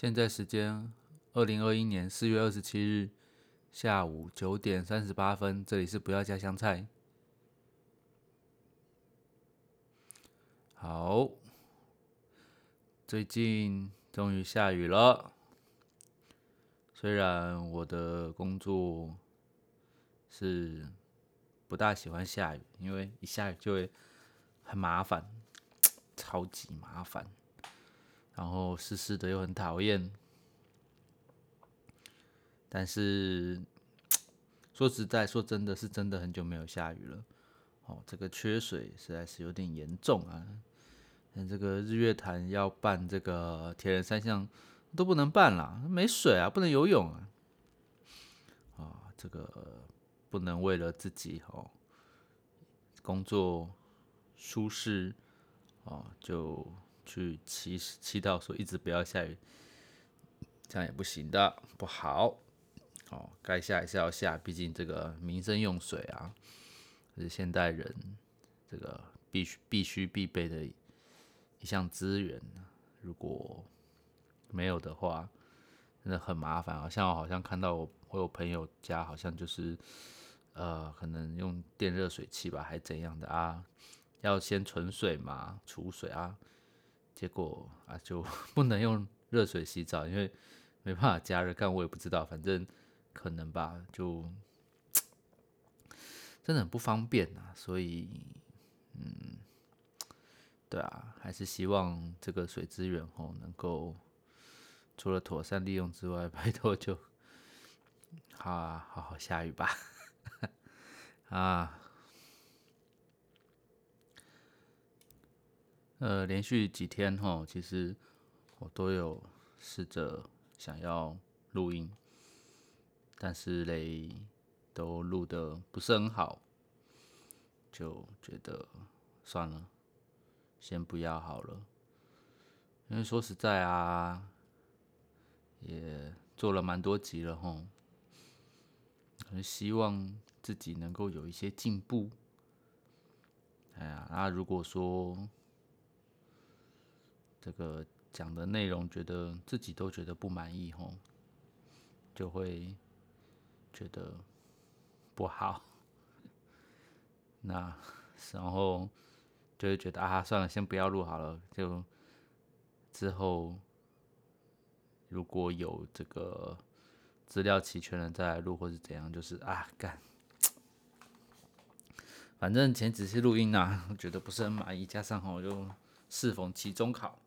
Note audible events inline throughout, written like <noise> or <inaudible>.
现在时间二零二一年四月二十七日下午九点三十八分，这里是不要加香菜。好，最近终于下雨了。虽然我的工作是不大喜欢下雨，因为一下雨就会很麻烦，超级麻烦。然后湿湿的又很讨厌，但是说实在说真的是真的很久没有下雨了，哦，这个缺水实在是有点严重啊。那这个日月潭要办这个铁人三项都不能办了，没水啊，不能游泳啊，啊，这个不能为了自己哦工作舒适哦就。去祈祈祷说一直不要下雨，这样也不行的，不好。哦，该下还是要下，毕竟这个民生用水啊，是现代人这个必须必须必备的一项资源。如果没有的话，真的很麻烦啊。像我好像看到我我有朋友家好像就是呃，可能用电热水器吧，还怎样的啊？要先存水嘛，储水啊。结果啊，就不能用热水洗澡，因为没办法加热。干我也不知道，反正可能吧，就真的很不方便啊。所以，嗯，对啊，还是希望这个水资源哦，能够除了妥善利用之外，拜托就好啊，好好下雨吧，<laughs> 啊。呃，连续几天哈，其实我都有试着想要录音，但是嘞，都录的不是很好，就觉得算了，先不要好了。因为说实在啊，也做了蛮多集了哈，很希望自己能够有一些进步。哎呀，那如果说，这个讲的内容，觉得自己都觉得不满意吼，就会觉得不好。<laughs> 那然后就会觉得啊，算了，先不要录好了。就之后如果有这个资料齐全了再来录，或是怎样，就是啊干。反正前几次录音啊，觉得不是很满意，加上吼又适逢期中考。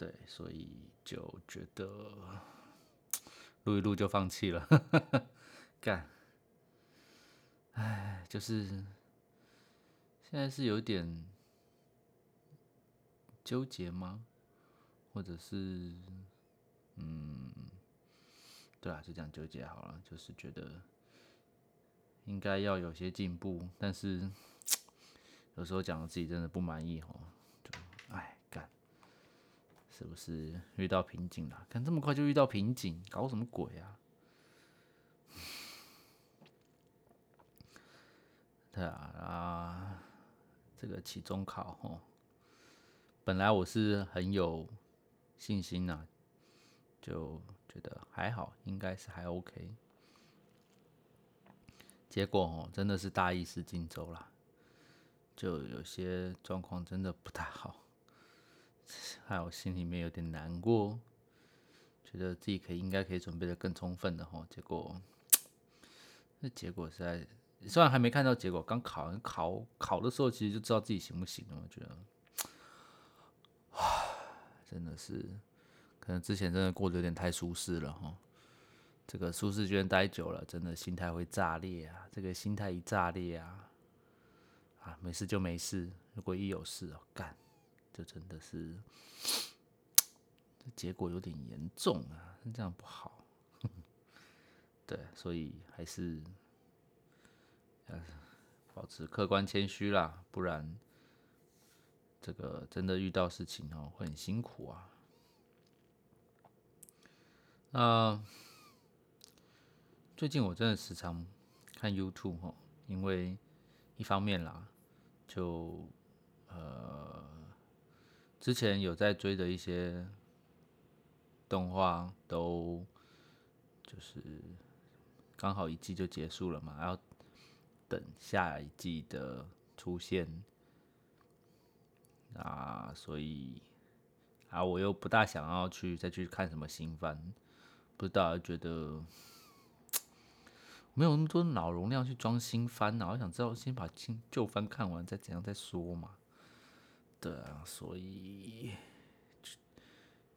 对，所以就觉得录一录就放弃了，干，哎，就是现在是有点纠结吗？或者是，嗯，对啊，就这样纠结好了，就是觉得应该要有些进步，但是 <tsk> 有时候讲自己真的不满意哦。是不是遇到瓶颈了？看这么快就遇到瓶颈，搞什么鬼啊？对啊啊，这个期中考哦，本来我是很有信心呐，就觉得还好，应该是还 OK。结果哦，真的是大意失荆州了，就有些状况真的不太好。害我心里面有点难过，觉得自己可以应该可以准备的更充分的哈，结果那结果实在虽然还没看到结果，刚考完考考的时候其实就知道自己行不行了，我觉得，啊真的是可能之前真的过得有点太舒适了哈，这个舒适圈待久了，真的心态会炸裂啊，这个心态一炸裂啊，啊没事就没事，如果一有事哦干。这真的是，这结果有点严重啊，这样不好。<laughs> 对，所以还是保持客观谦虚啦，不然这个真的遇到事情哦会很辛苦啊。那最近我真的时常看 YouTube 哦，因为一方面啦，就呃。之前有在追的一些动画都就是刚好一季就结束了嘛，要等下一季的出现啊，所以啊，我又不大想要去再去看什么新番，不知道觉得 <tsk> 没有那么多脑容量去装新番啊，我想知道先把新旧番看完再怎样再说嘛。对啊，所以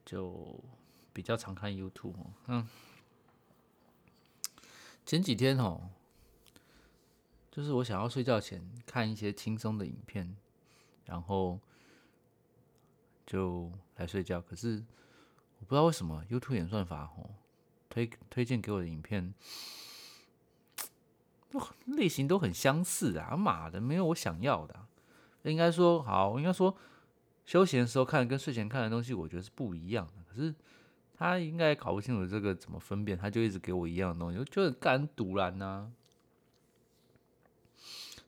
就比较常看 YouTube。嗯，前几天哦，就是我想要睡觉前看一些轻松的影片，然后就来睡觉。可是我不知道为什么 YouTube 演算法哦推推荐给我的影片，<tsk> 类型都很相似啊！妈的，没有我想要的。应该说好，应该说休闲的时候看跟睡前看的东西，我觉得是不一样的。可是他应该搞不清楚这个怎么分辨，他就一直给我一样的东西，我就很干堵然呐。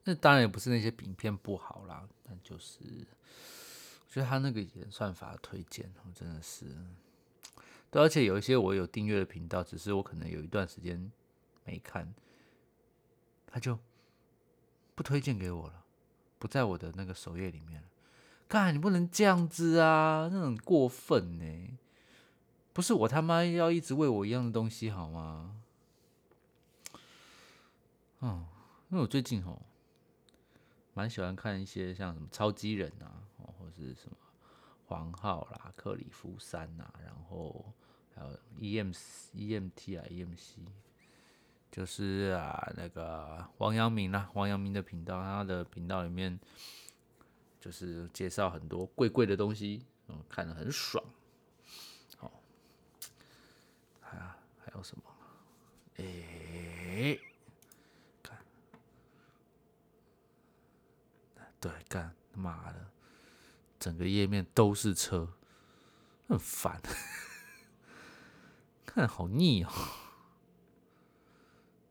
那当然也不是那些影片不好啦，但就是我觉得他那个演算法推荐，我真的是对，而且有一些我有订阅的频道，只是我可能有一段时间没看，他就不推荐给我了。不在我的那个首页里面了，干你不能这样子啊，那很过分呢。不是我他妈要一直喂我一样的东西好吗？哦，因为我最近哦，蛮喜欢看一些像什么超级人啊，哦，或是什么黄浩啦、克里夫山呐，然后还有 E M E M T 啊 E M C。就是啊，那个王阳明啦，王阳明的频道，他的频道里面就是介绍很多贵贵的东西，嗯，看得很爽。好，还还有什么？哎，看，对，干妈的，整个页面都是车，很烦，<laughs> 看好腻哦。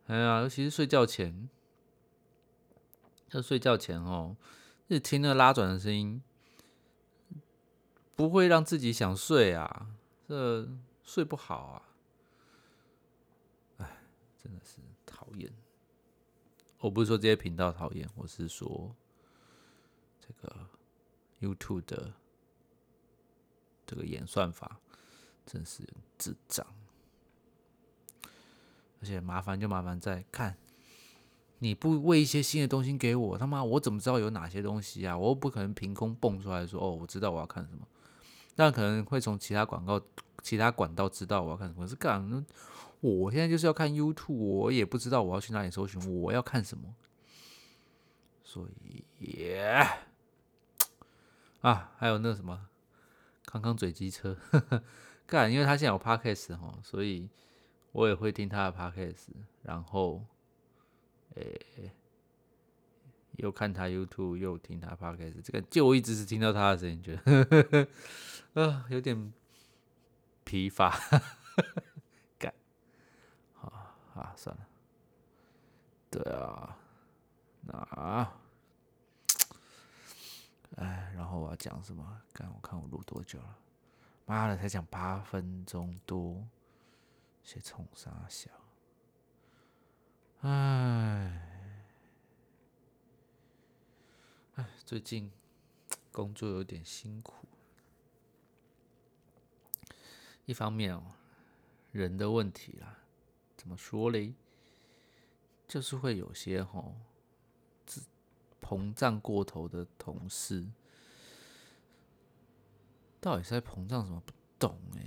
哎呀，尤其是睡觉前，要睡觉前哦，就听那拉转的声音，不会让自己想睡啊，这睡不好啊。哎，真的是讨厌。我不是说这些频道讨厌，我是说这个 YouTube 的这个演算法真是智障。而且麻烦就麻烦在看，你不喂一些新的东西给我，他妈我怎么知道有哪些东西啊？我又不可能凭空蹦出来说哦，我知道我要看什么，那可能会从其他广告、其他管道知道我要看什么。是干，我现在就是要看 YouTube，我也不知道我要去哪里搜寻我要看什么，所以啊，还有那什么康康嘴机车 <laughs> 干，因为他现在有 Podcast 哦，所以。我也会听他的 podcast，然后，诶，又看他 YouTube，又听他 podcast，这个就我一直是听到他的声音，觉得呵呵呵，<laughs> 啊，有点疲乏，干，啊啊，算了，对啊，那，哎，然后我要讲什么？刚我看我录多久了？妈的，才讲八分钟多。些冲啥笑？唉，唉，最近工作有点辛苦。一方面哦，人的问题啦，怎么说嘞？就是会有些吼，自膨胀过头的同事，到底是在膨胀什么？不懂哎。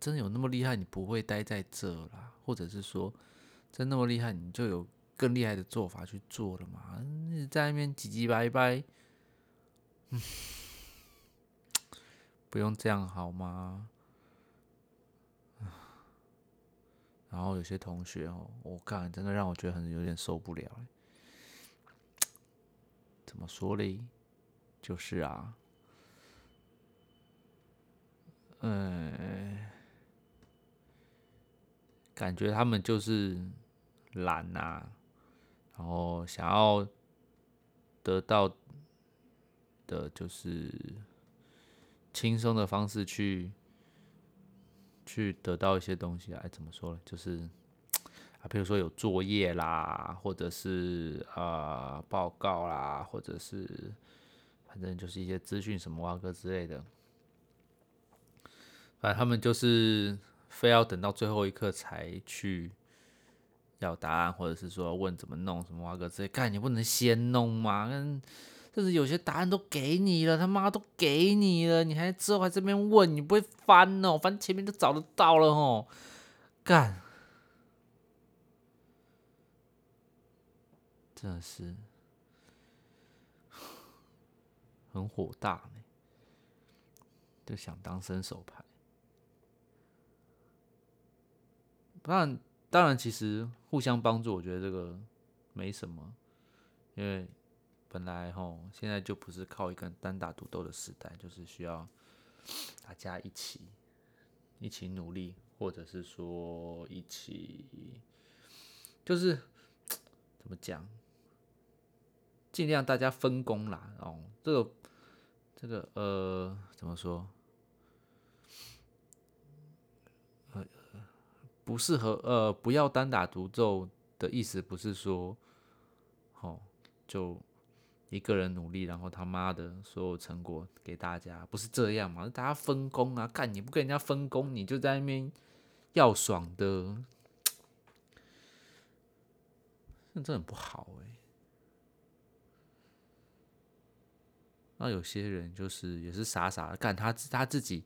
真的有那么厉害？你不会待在这啦，或者是说，真那么厉害，你就有更厉害的做法去做了嘛？你在那边唧唧歪歪，嗯，不用这样好吗？然后有些同学哦，我看真的让我觉得很有点受不了。怎么说嘞？就是啊，嗯。感觉他们就是懒呐，然后想要得到的就是轻松的方式去去得到一些东西，哎，怎么说呢？就是啊，比如说有作业啦，或者是啊报告啦，或者是反正就是一些资讯什么哇哥之类的，反正他们就是非要等到最后一刻才去要答案，或者是说问怎么弄什么哇哥之类，干你不能先弄吗？跟就是有些答案都给你了，他妈都给你了，你还之后还这边问，你不会翻哦？反正前面都找得到了哦，干，真的是很火大呢，就想当伸手牌。当然，当然，其实互相帮助，我觉得这个没什么，因为。本来吼，现在就不是靠一个单打独斗的时代，就是需要大家一起一起努力，或者是说一起，就是怎么讲，尽量大家分工啦。哦，这个这个呃，怎么说？不适合呃，不要单打独斗的意思，不是说，哦，就。一个人努力，然后他妈的所有成果给大家，不是这样吗？大家分工啊，干你不跟人家分工，你就在那边要爽的，那这很不好哎。那有些人就是也是傻傻的干，他他自己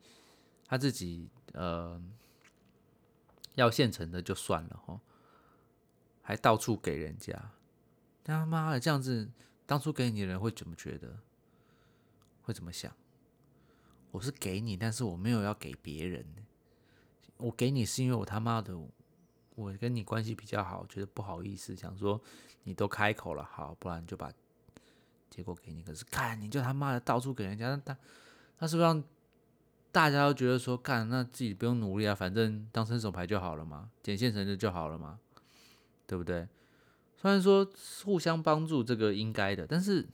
他自己呃要现成的就算了哈，还到处给人家，他妈的这样子。当初给你的人会怎么觉得？会怎么想？我是给你，但是我没有要给别人。我给你是因为我他妈的，我跟你关系比较好，觉得不好意思，想说你都开口了，好，不然就把结果给你。可是看你就他妈的到处给人家，那他他是不是让大家都觉得说，干那自己不用努力啊，反正当伸手牌就好了嘛，捡现成的就好了嘛，对不对？虽然说互相帮助这个应该的，但是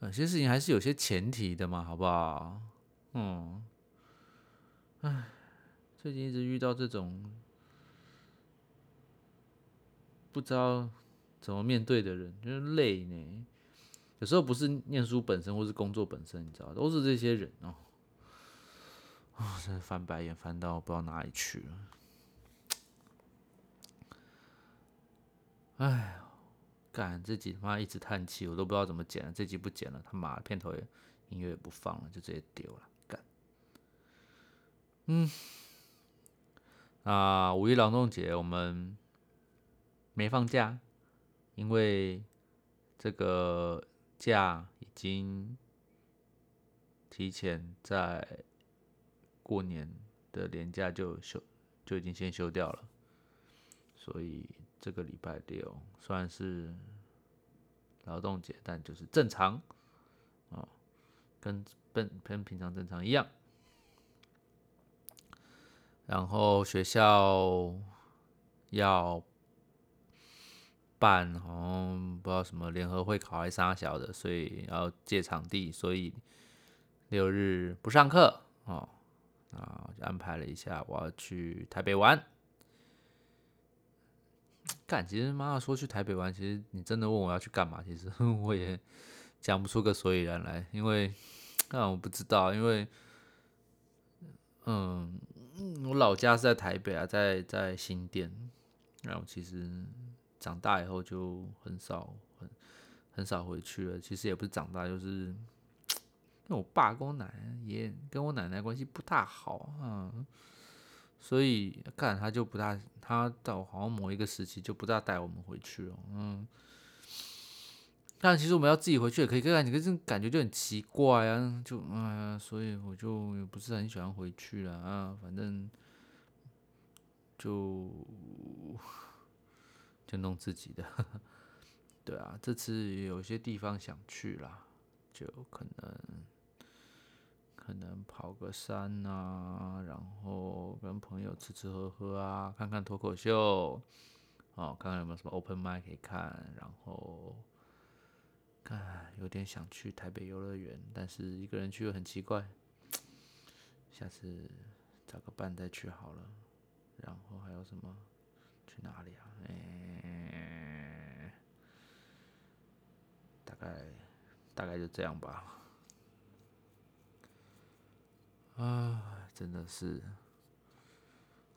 有些事情还是有些前提的嘛，好不好？嗯，唉，最近一直遇到这种不知道怎么面对的人，就是累呢。有时候不是念书本身，或是工作本身，你知道，都是这些人哦。我，真的翻白眼翻到不知道哪里去了。哎，干这集他妈一直叹气，我都不知道怎么剪了。这集不剪了，他妈片头也音乐也不放了，就直接丢了。干，嗯，啊，五一劳动节我们没放假，因为这个假已经提前在过年的年假就休就已经先休掉了，所以。这个礼拜六算是劳动节，但就是正常哦，跟跟跟平常正常一样。然后学校要办，好像不知道什么联合会考还是啥小的，所以要借场地，所以六日不上课哦。安排了一下，我要去台北玩。<tsk> 干，其实妈妈说去台北玩，其实你真的问我要去干嘛，其实 <laughs> 我也讲不出个所以然来，因为 <tsk> 啊我不知道，因为嗯，我老家是在台北啊，在在新店，然后其实长大以后就很少很很少回去了。其实也不是长大，就是因为我爸跟我奶奶也跟我奶奶关系不大好啊。所以看他就不大，他到好像某一个时期就不大带我们回去了，嗯。但其实我们要自己回去也可以，可你可是感觉就很奇怪啊，就哎呀，所以我就不是很喜欢回去了啊，反正就就弄自己的，<laughs> 对啊，这次有些地方想去啦，就可能。可能跑个山啊，然后跟朋友吃吃喝喝啊，看看脱口秀，哦，看看有没有什么 open mic 可以看，然后看有点想去台北游乐园，但是一个人去又很奇怪，下次找个伴再去好了。然后还有什么？去哪里啊？哎，大概大概就这样吧。啊，真的是。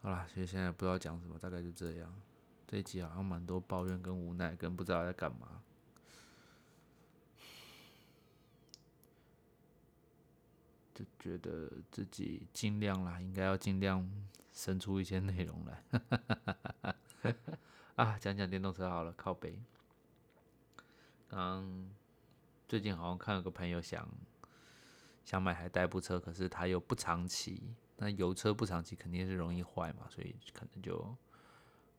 好啦，其实现在不知道讲什么，大概就这样。这一集好像蛮多抱怨跟无奈，跟不知道在干嘛。就觉得自己尽量啦，应该要尽量生出一些内容来。<laughs> 啊，讲讲电动车好了，靠背。刚最近好像看有个朋友想想买台代步车，可是他又不长骑。那油车不长期肯定是容易坏嘛，所以可能就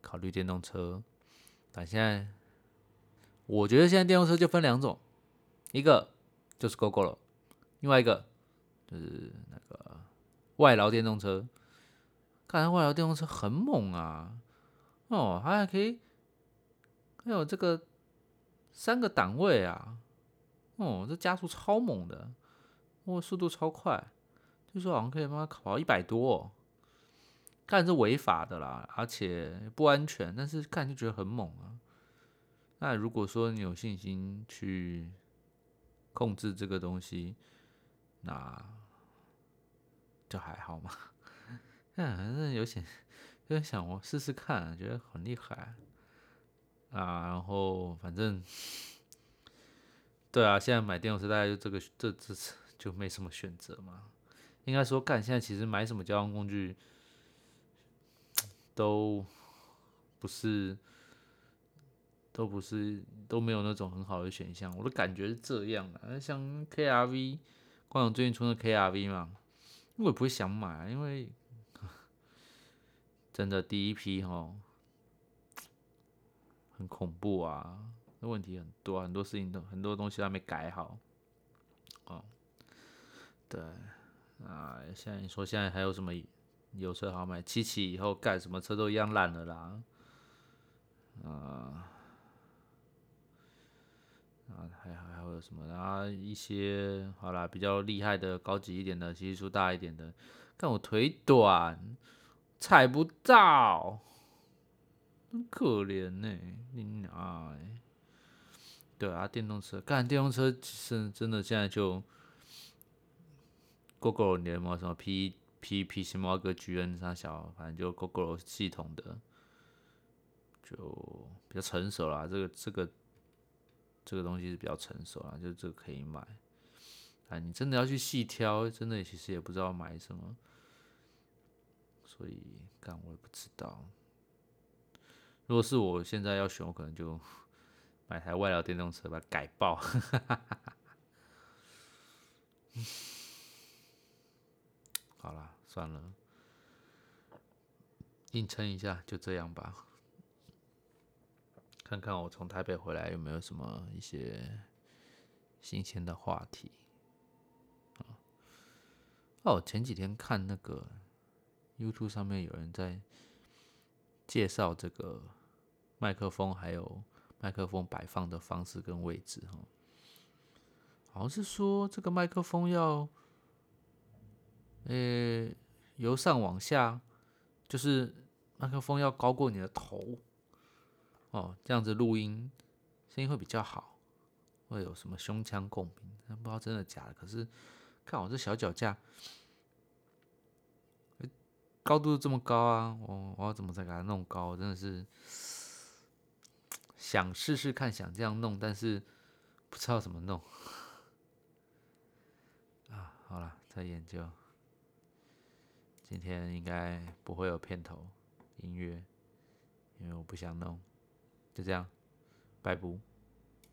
考虑电动车。但现在我觉得现在电动车就分两种，一个就是 GoGo 了，另外一个就是那个外劳电动车。看来外劳电动车很猛啊！哦，它还可以，还有这个三个档位啊！哦，这加速超猛的，哦，速度超快。就说好像可以帮他跑一百多，看是违法的啦，而且不安全，但是看就觉得很猛啊。那如果说你有信心去控制这个东西，那就还好嘛。嗯，反正有点有点想我试试看，觉得很厉害啊。然后反正对啊，现在买电动车大概就这个这这次就没什么选择嘛。应该说，干现在其实买什么交通工具都不是，都不是都没有那种很好的选项。我的感觉是这样的，像 K R V，光荣最近出的 K R V 嘛，我也不会想买，因为真的第一批哈很恐怖啊，那问题很多，很多事情都很多东西都还没改好，对。啊，现在你说现在还有什么油车好买？七七以后干什么车都一样烂了啦。啊，啊，还还还有什么？然后一些好啦，比较厉害的、高级一点的、基数大一点的，看我腿短，踩不到，很可怜呢。你啊，对啊，电动车干电动车是真的，现在就。Google 联盟什么 P P P 新猫哥 GN 啥小，反正就 Google 系统的，就比较成熟啦。这个这个这个东西是比较成熟啦，就这个可以买。啊，你真的要去细挑，真的其实也不知道买什么，所以干我也不知道。如果是我现在要选，我可能就买台外劳电动车把它改爆。好了，算了，硬撑一下，就这样吧。看看我从台北回来有没有什么一些新鲜的话题。哦，前几天看那个 YouTube 上面有人在介绍这个麦克风，还有麦克风摆放的方式跟位置，哈，好像是说这个麦克风要。呃，由上往下，就是麦克风要高过你的头，哦，这样子录音声音会比较好，会有什么胸腔共鸣？不知道真的假的。可是看我这小脚架，高度这么高啊，我我要怎么再给它弄高？真的是想试试看，想这样弄，但是不知道怎么弄。啊，好了，再研究。今天应该不会有片头音乐，因为我不想弄，就这样，拜拜。